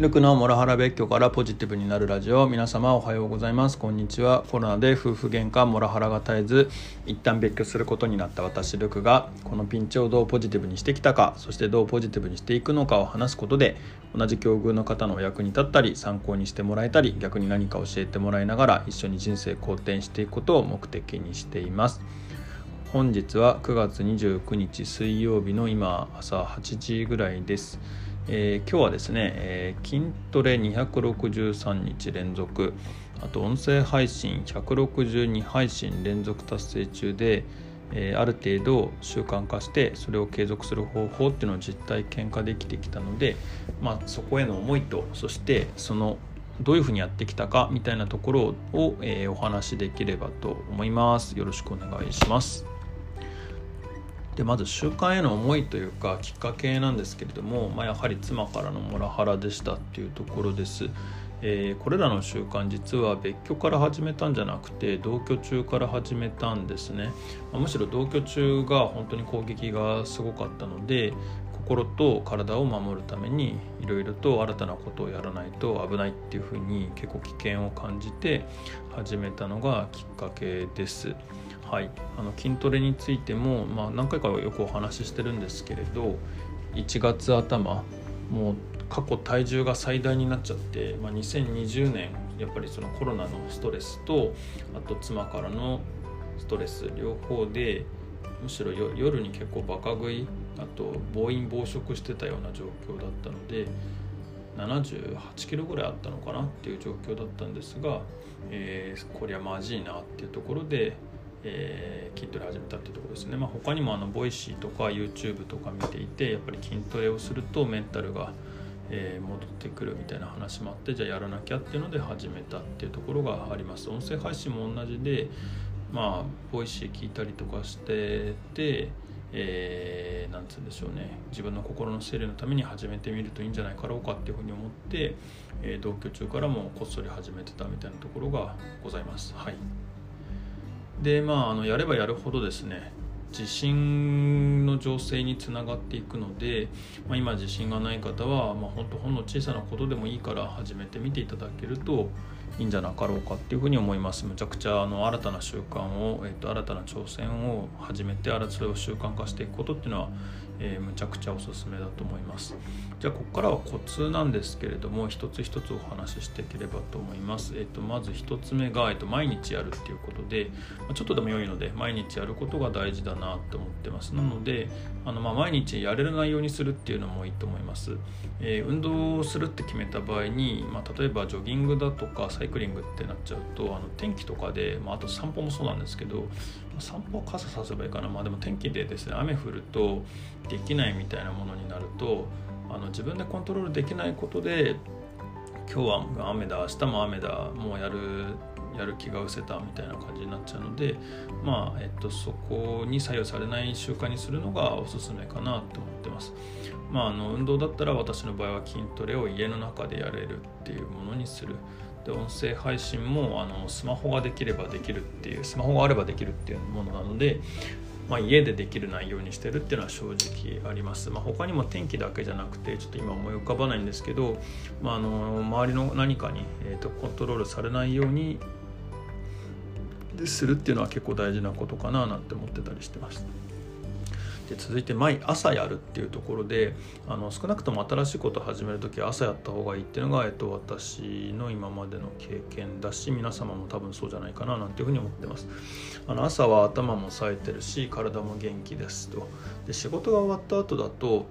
ルクのモラハラ別居からポジティブになるラジオ。皆様おはようございます。こんにちは。コロナで夫婦喧嘩モラハラが絶えず一旦別居することになった私ルクがこのピンチをどうポジティブにしてきたかそしてどうポジティブにしていくのかを話すことで同じ境遇の方のお役に立ったり参考にしてもらえたり逆に何か教えてもらいながら一緒に人生好転していくことを目的にしています。本日は9月29日水曜日の今朝8時ぐらいです。えー、今日はですね、えー、筋トレ263日連続あと音声配信162配信連続達成中で、えー、ある程度習慣化してそれを継続する方法っていうのを実体験化できてきたので、まあ、そこへの思いとそしてそのどういうふうにやってきたかみたいなところを、えお話しできればと思います。よろしくお願いします。でまず習慣への思いというかきっかけなんですけれども、まあ、やはり妻からのモラハラでしたっていうところです。えー、これらの習慣実は別居から始めたんじゃなくて同居中から始めたんですね、まあ、むしろ同居中が本当に攻撃がすごかったので心と体を守るためにいろいろと新たなことをやらないと危ないっていうふうに結構危険を感じて始めたのがきっかけです。はい、あの筋トレについても、まあ、何回かよくお話ししてるんですけれど1月頭もう過去体重が最大になっちゃって、まあ、2020年やっぱりそのコロナのストレスとあと妻からのストレス両方でむしろ夜に結構バカ食いあと暴飲暴食してたような状況だったので78キロぐらいあったのかなっていう状況だったんですが、えー、こりゃまずいなっていうところでえー、筋トレ始めたっていうところですね、まあ、他にもあの Voicy とか YouTube とか見ていてやっぱり筋トレをするとメンタルが、えー、戻ってくるみたいな話もあってじゃあやらなきゃっていうので始めたっていうところがあります。音声配信も同じでまあ Voicy 聞いたりとかしててえー、なんつうんでしょうね。自分の心の整理のために始めてみるといいんじゃなかろうかっていうふうに思って、えー、同居中からもこっそり始めてたみたいなところがございます。はい。でまああのやればやるほどですね自信の情勢につながっていくので、まあ、今自信がない方は、まあ、本当ほんの小さなことでもいいから始めてみていただけるといいんじゃなかろうかっていうふうに思います。むちゃくちゃあの新たな習慣を、えっ、と新たな挑戦を始めてそれを習慣化していくことっていうのはえー、むちゃくちゃおすすめだと思います。じゃあここからはコツなんですけれども一つ一つお話ししていければと思います、えーと、まず1つ目が、えーと、毎日やるっていうことで、ま、ちょっとでも良いので毎日やることが大事だなと思ってます。なのであの、まあ、毎日やれる内容にするっていうのもいいと思います、えー、運動をするって決めた場合に、まあ、例えばジョギングだとかサイクリングってなっちゃうとあの天気とかで、まあ、あと散歩もそうなんですけど散歩傘させばいいかなまあでも天気でですね雨降るとできないみたいなものになるとあの自分でコントロールできないことで今日は雨だ明日も雨だもうやるやる気が失せたみたいな感じになっちゃうのでまあえっとそこに左右されない習慣にするのがおすすめかなと思ってます。まあ、あの運動だったら私の場合は筋トレを家の中でやれるっていうものにするで音声配信もあのスマホができればできるっていうスマホがあればできるっていうものなので、まあ、家でできる内容にしてるっていうのは正直あります、まあ、他にも天気だけじゃなくてちょっと今思い浮かばないんですけど、まあ、あの周りの何かに、えーと、コントロールされないようにするっていうのは結構大事なことかななんて思ってたりしてます。で続いて毎朝やるっていうところであの少なくとも新しいことを始める時は朝やった方がいいっていうのが、えっと、私の今までの経験だし皆様も多分そうじゃないかななんていうふうに思ってます。あの朝は頭も冴えてるし体も元気ですと。で仕事が終わった後だと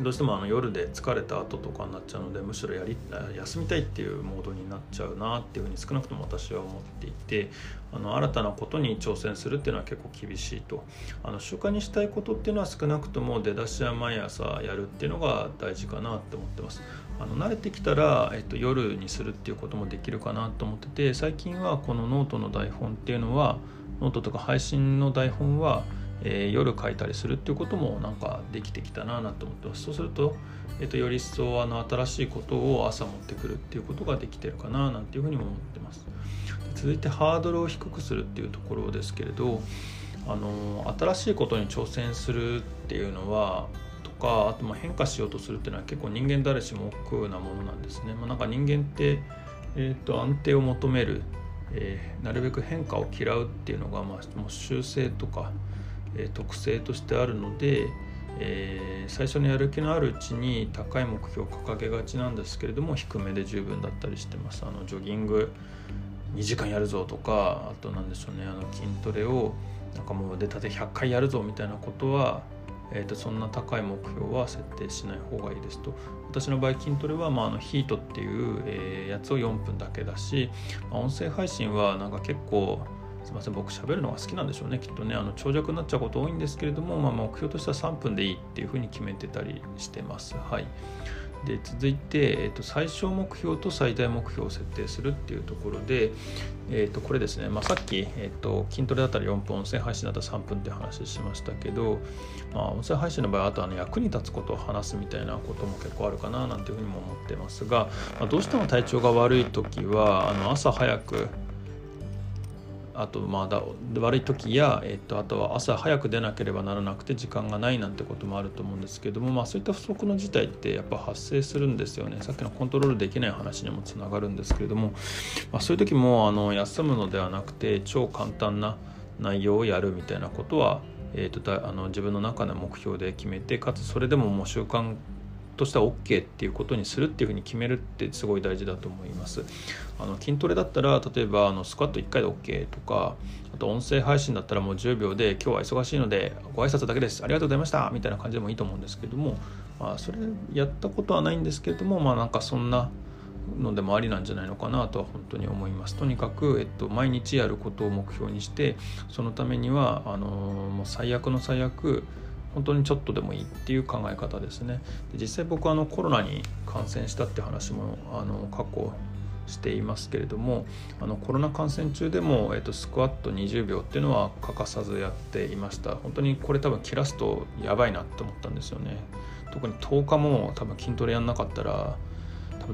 どうしてもあの夜で疲れた後とかになっちゃうのでむしろやり休みたいっていうモードになっちゃうなっていうふうに少なくとも私は思っていてあの新たなことに挑戦するっていうのは結構厳しいと。あの習慣にしたいことっていうのは少なくとも出だしは毎朝やるっていうのが大事かなって思ってます。あの慣れてきたら、えっと、夜にするっていうこともできるかなと思ってて最近はこのノートの台本っていうのはノートとか配信の台本はえー、夜書いたりするっていうこともなんかできてきたななと思ってますそうすると,、えーと、より一層あの新しいことを朝持ってくるっていうことができてるかななんていうふうにも思ってます続いてハードルを低くするっていうところですけれどあの新しいことに挑戦するっていうのはとかあとま変化しようとするっていうのは結構人間誰しも億劫なものなんですね。まあ、なんか人間って、えーと、安定を求める、えー、なるべく変化を嫌うっていうのが、まあ、もう習性とか、え、特性としてあるので、えー、最初にやる気のあるうちに高い目標を掲げがちなんですけれども低めで十分だったりしてます。あのジョギング2時間やるぞとかあと何でしょうねあの筋トレをなんかもう出たて100回やるぞみたいなことは、えー、とそんな高い目標は設定しない方がいいですと私の場合筋トレは、まあ、あのヒートっていう、えー、やつを4分だけだし、まあ、音声配信はなんか結構すみません僕喋るのが好きなんでしょうね。きっとねあの長尺になっちゃうこと多いんですけれども、まあ、目標としては3分でいいっていうふうに決めてたりしてます。はい。で続いて、えーと、最小目標と最大目標を設定するっていうところで、えー、とこれですね、まあ、さっき、えーと、筋トレだったら4分音声配信だったら3分って話しましたけど、まあ、音声配信の場合あとあの役に立つことを話すみたいなことも結構あるかななんていうふうにも思ってますが、まあ、どうしても体調が悪い時はあの朝早くあとまだ悪い時や、えっと、あとは朝早く出なければならなくて時間がないなんてこともあると思うんですけども、まあ、そういった不足の事態ってやっぱ発生するんですよね。さっきのコントロールできない話にもつながるんですけれども、まあ、そういう時もあの休むのではなくて超簡単な内容をやるみたいなことは、えーと、とあの自分の中の目標で決めてかつそれでももう習慣としては OK っていうことにするっていうふうに決めるってすごい大事だと思います。あの筋トレだったら例えばあのスクワット1回で OK とかあと音声配信だったらもう10秒で今日は忙しいのでご挨拶だけです。ありがとうございました。みたいな感じでもいいと思うんですけどもまあそれやったことはないんですけれどもまあなんかそんなのでもありなんじゃないのかなとは本当に思います。とにかく、えっと、毎日やることを目標にしてそのためにはあのもう最悪の最悪本当にちょっとでもいいっていう考え方ですね。で実際僕はあのコロナに感染したって話もあの過去していますけれどもあのコロナ感染中でも、えっと、スクワット20秒っていうのは欠かさずやっていました。本当にこれ多分切らすとやばいなって思ったんですよね。特に10日も多分筋トレやんなかったら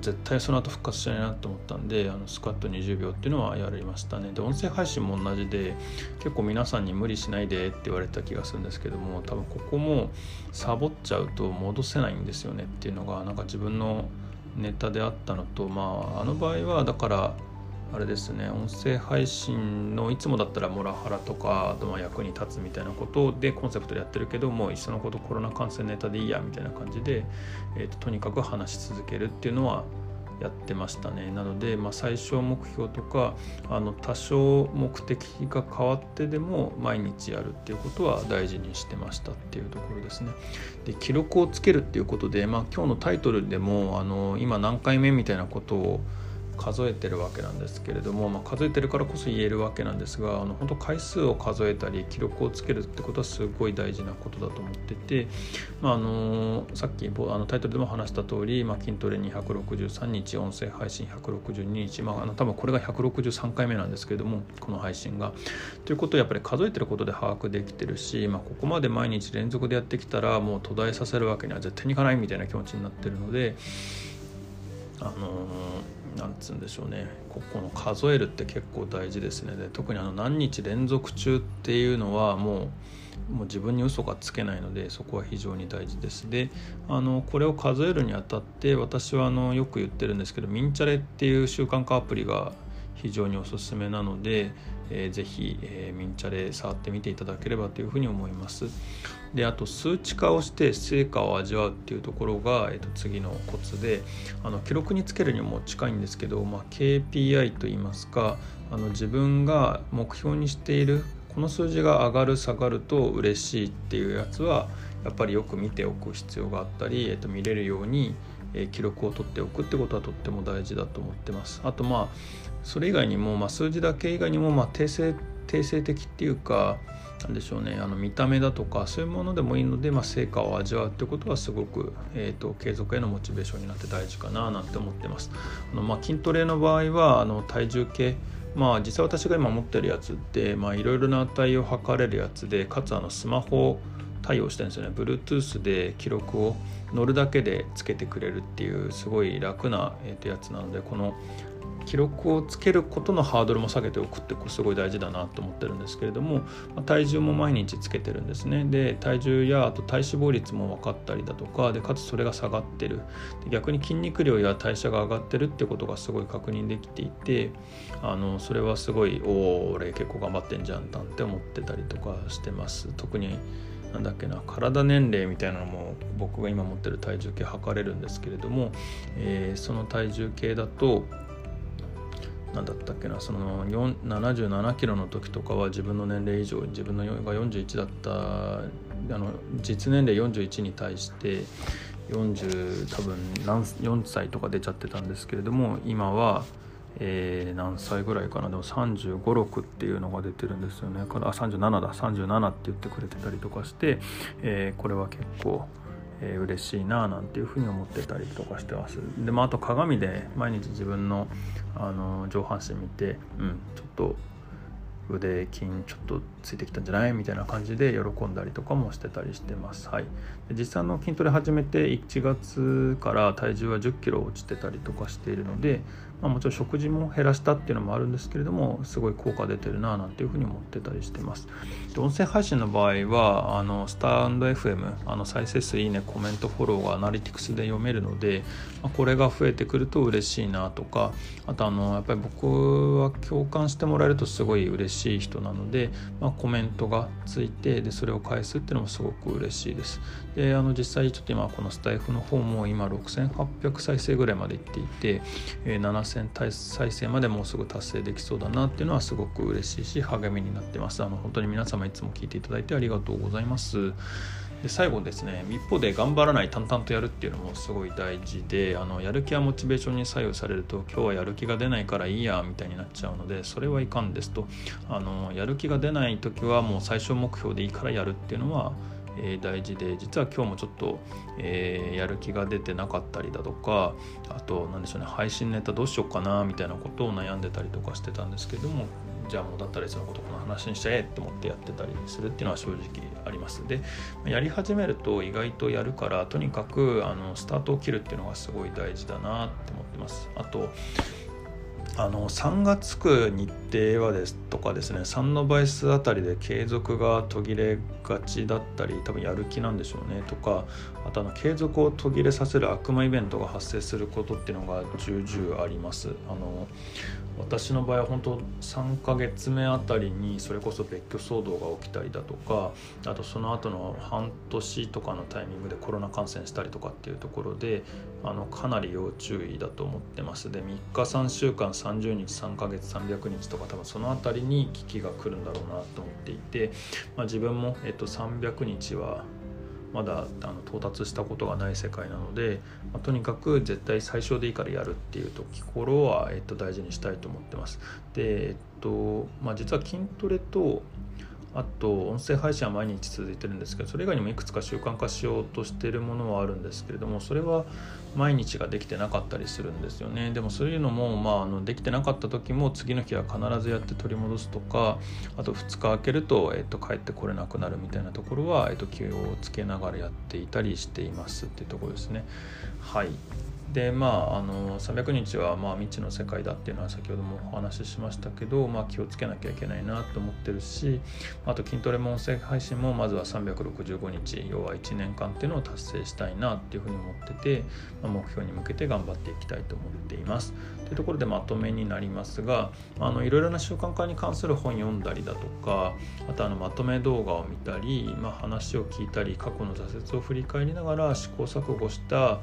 絶対その後復活しないなと思ったんであのスクワット20秒っていうのはやりましたね。で音声配信も同じで結構皆さんに無理しないでって言われた気がするんですけども多分ここもサボっちゃうと戻せないんですよねっていうのがなんか自分のネタであったのとまああの場合はだからあれですね音声配信のいつもだったらモラハラとかあとま役に立つみたいなことでコンセプトでやってるけどもいっそのことコロナ感染ネタでいいやみたいな感じで、えーと、とにかく話し続けるっていうのはやってましたね。なので、まあ、最小目標とかあの多少目的が変わってでも毎日やるっていうことは大事にしてましたっていうところですね。で記録をつけるっていうことで、まあ、今日のタイトルでもあの今何回目みたいなことを数えてるわけなんですけれども、まあ、数えてるからこそ言えるわけなんですがあの本当回数を数えたり記録をつけるってことはすごい大事なことだと思ってて、まあ、あのさっきあのタイトルでも話した通り、まあ、筋トレ263日音声配信162日、まあ、あの多分これが163回目なんですけれどもこの配信が。ということをやっぱり数えてることで把握できてるし、まあ、ここまで毎日連続でやってきたらもう途絶えさせるわけには絶対にいかないみたいな気持ちになってるので。あのなんつうんでしょうね。ここの数えるって結構大事ですね。で特にあの何日連続中っていうのはもうもう自分に嘘がつけないのでそこは非常に大事です。であのこれを数えるにあたって私はあのよく言ってるんですけどミンチャレっていう習慣化アプリが非常におすすめなので、えー、ぜひ、えー、ミンチャレ触ってみていただければというふうに思います。であと数値化をして成果を味わうっていうところが、えー、と次のコツであの記録につけるにも近いんですけど、まあ、KPI といいますかあの自分が目標にしているこの数字が上がる下がると嬉しいっていうやつはやっぱりよく見ておく必要があったり、えー、と見れるように記録を取っておくってことはとっても大事だと思ってます。あとまあそれ以外にも、まあ、数字だけ以外にも、まあ、定性定性的っていうかなんでしょうねあの見た目だとかそういうものでもいいので、まあ、成果を味わうってことはすごく、えーと、継続へのモチベーションになって大事かななんて思ってます。あのまあ、筋トレの場合はあの体重計まあ実際私が今持ってるやつっていろいろな値を測れるやつでかつあのスマホ対応してるんですよね Bluetooth で記録を乗るだけでつけてくれるっていうすごい楽な、やつなのでこの記録をつけることのハードルも下げておくってすごい大事だなと思ってるんですけれども、体重も毎日つけてるんですね。で体重やあと体脂肪率も分かったりだとかでかつそれが下がってる。逆に筋肉量や代謝が上がってるってことがすごい確認できていてあのそれはすごいおお俺結構頑張ってんじゃんなんて思ってたりとかしてます。特になんだっけな体年齢みたいなのも僕が今持ってる体重計測れるんですけれども、えー、その体重計だと何だったっけなその77キロの時とかは自分の年齢以上自分のが41だったあの実年齢41に対して40多分何4歳とか出ちゃってたんですけれども今は、えー、何歳ぐらいかなでも3 5 6っていうのが出てるんですよねからあ37だ37って言ってくれてたりとかして、えー、これは結構。えー、嬉しいななんていうふうに思ってたりとかしてます。で、まあ、あと鏡で毎日自分のあの上半身見てうんちょっと腕筋ちょっとついてきたんじゃない？みたいな感じで喜んだりとかもしてたりしてます。はい、で実際の筋トレ始めて1月から体重は1 0キロ落ちてたりとかしているので、まあ、もちろん食事も減らしたっていうのもあるんですけれどもすごい効果出てるななんていうふうに思ってたりしてます。で音声配信の場合はあのスタンド FM あの再生数いいねコメントフォローがアナリティクスで読めるので、まあ、これが増えてくると嬉しいなとかあとあのやっぱり僕は共感してもらえるとすごい嬉しい人なので、まあ、コメントがついてでそれを返すっていうのもすごく嬉しいです。であの実際ちょっと今このスタイフの方も今6800再生ぐらいまでいっていて、えー、7000 7000再生までもうすぐ達成できそうだなっていうのはすごく嬉しいし励みになってます。あの本当に皆様いつも聞いていただいてありがとうございます。で最後ですね一方で頑張らない淡々とやるっていうのもすごい大事であのやる気やモチベーションに左右されると今日はやる気が出ないからいいやみたいになっちゃうのでそれはいかんですと。あのやる気が出ない時はもう最終目標でいいからやるっていうのはえ、大事で実は今日もちょっと、えー、やる気が出てなかったりだとかあと何でしょうね配信ネタどうしようかなみたいなことを悩んでたりとかしてたんですけどもじゃあもうだったらいつのことこの話にしちゃえって思ってやってたりするっていうのは正直あります。でやり始めると意外とやるからとにかくあのスタートを切るっていうのがすごい大事だなって思ってます。あとあの3がつく日程はですとかですね3の倍数あたりで継続が途切れがちだったり多分やる気なんでしょうねとかあとあの継続を途切れさせる悪魔イベントが発生することっていうのが重々あります。あの私の場合は本当3ヶ月目あたりにそれこそ別居騒動が起きたりだとかあとその後の半年とかのタイミングでコロナ感染したりとかっていうところであのかなり要注意だと思ってます。で3日3週間30日3ヶ月300日とか多分その辺りに危機が来るんだろうなと思っていて、まあ、自分も、えっと、300日はまだあの到達したことがない世界なので、まあ、とにかく絶対最小でいいからやるっていうところは、えっと、大事にしたいと思ってます。で、えっとまあ、実は筋トレとあと音声配信は毎日続いてるんですけどそれ以外にもいくつか習慣化しようとしてるものはあるんですけれどもそれは毎日ができてなかったりするんですよね。でもそういうのも、まあ、あのできてなかった時も次の日は必ずやって取り戻すとかあと2日空けると,、えっと帰ってこれなくなるみたいなところは、えっと気をつけながらやっていたりしていますっていうところですね。はいでまああの300日はまあ未知の世界だっていうのは先ほどもお話ししましたけど、まあ、気をつけなきゃいけないなと思ってるしあと筋トレも音声配信もまずは365日要は1年間っていうのを達成したいなっていうふうに思ってて、まあ、目標に向けて頑張っていきたいと思っています。というところでまとめになりますがあのいろいろな習慣化に関する本読んだりだとかあとあのまとめ動画を見たり、まあ、話を聞いたり過去の挫折を振り返りながら試行錯誤した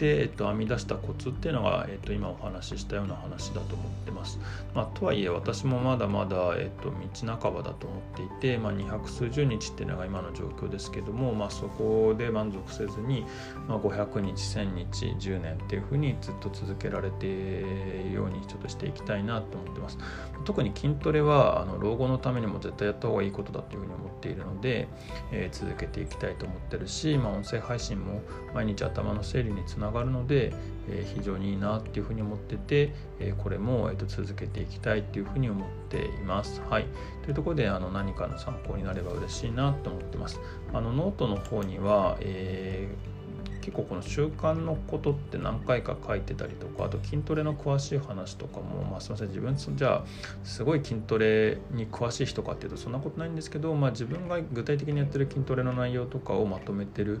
て、えっと、編み出したコツっていうのが、えっと、今お話ししたような話だと思ってます。まあ、とはいえ私もまだまだ、えっと、道半ばだと思っていて、まあ、200数十日っていうのが今の状況ですけども、まあ、そこで満足せずに、まあ、500日1000日10年っていうふうにずっと続けられているようにちょっとしていきたいなと思ってます。特に筋トレはあの老後のためにも絶対やった方がいいことだというふうに思っているので、えー、続けていきたいと思ってるし、まあ、音声配信も毎日頭の整理につながるので、えー、非常にいいなっていうふうに思ってて、えー、これも、えー、と続けていきたいっていうふうに思っています。はい、というところであの何かの参考になれば嬉しいなと思ってます。あのノートの方には、えー結構この習慣のことって何回か書いてたりとかあと筋トレの詳しい話とかも、まあ、すいません自分じゃあすごい筋トレに詳しい人かっていうとそんなことないんですけど、まあ、自分が具体的にやってる筋トレの内容とかをまとめてる、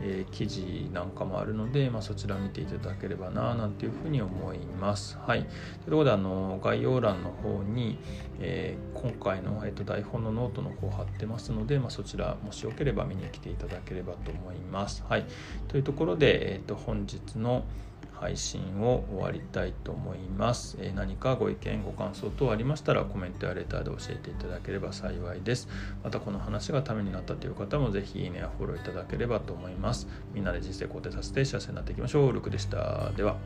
えー、記事なんかもあるので、まあ、そちら見ていただければななんていうふうに思います。はい、というころであの概要欄の方に、えー、今回の、えーと、台本のノートの方貼ってますので、まあ、そちらもしよければ見に来ていただければと思います。はい、というところで、えーと、本日の配信を終わりたいと思います、えー、何かご意見ご感想等ありましたらコメントやレターで教えていただければ幸いです。またこの話がためになったという方もぜひいいねやフォローいただければと思います。みんなで人生肯定させて幸せになっていきましょう。ルクでした。では。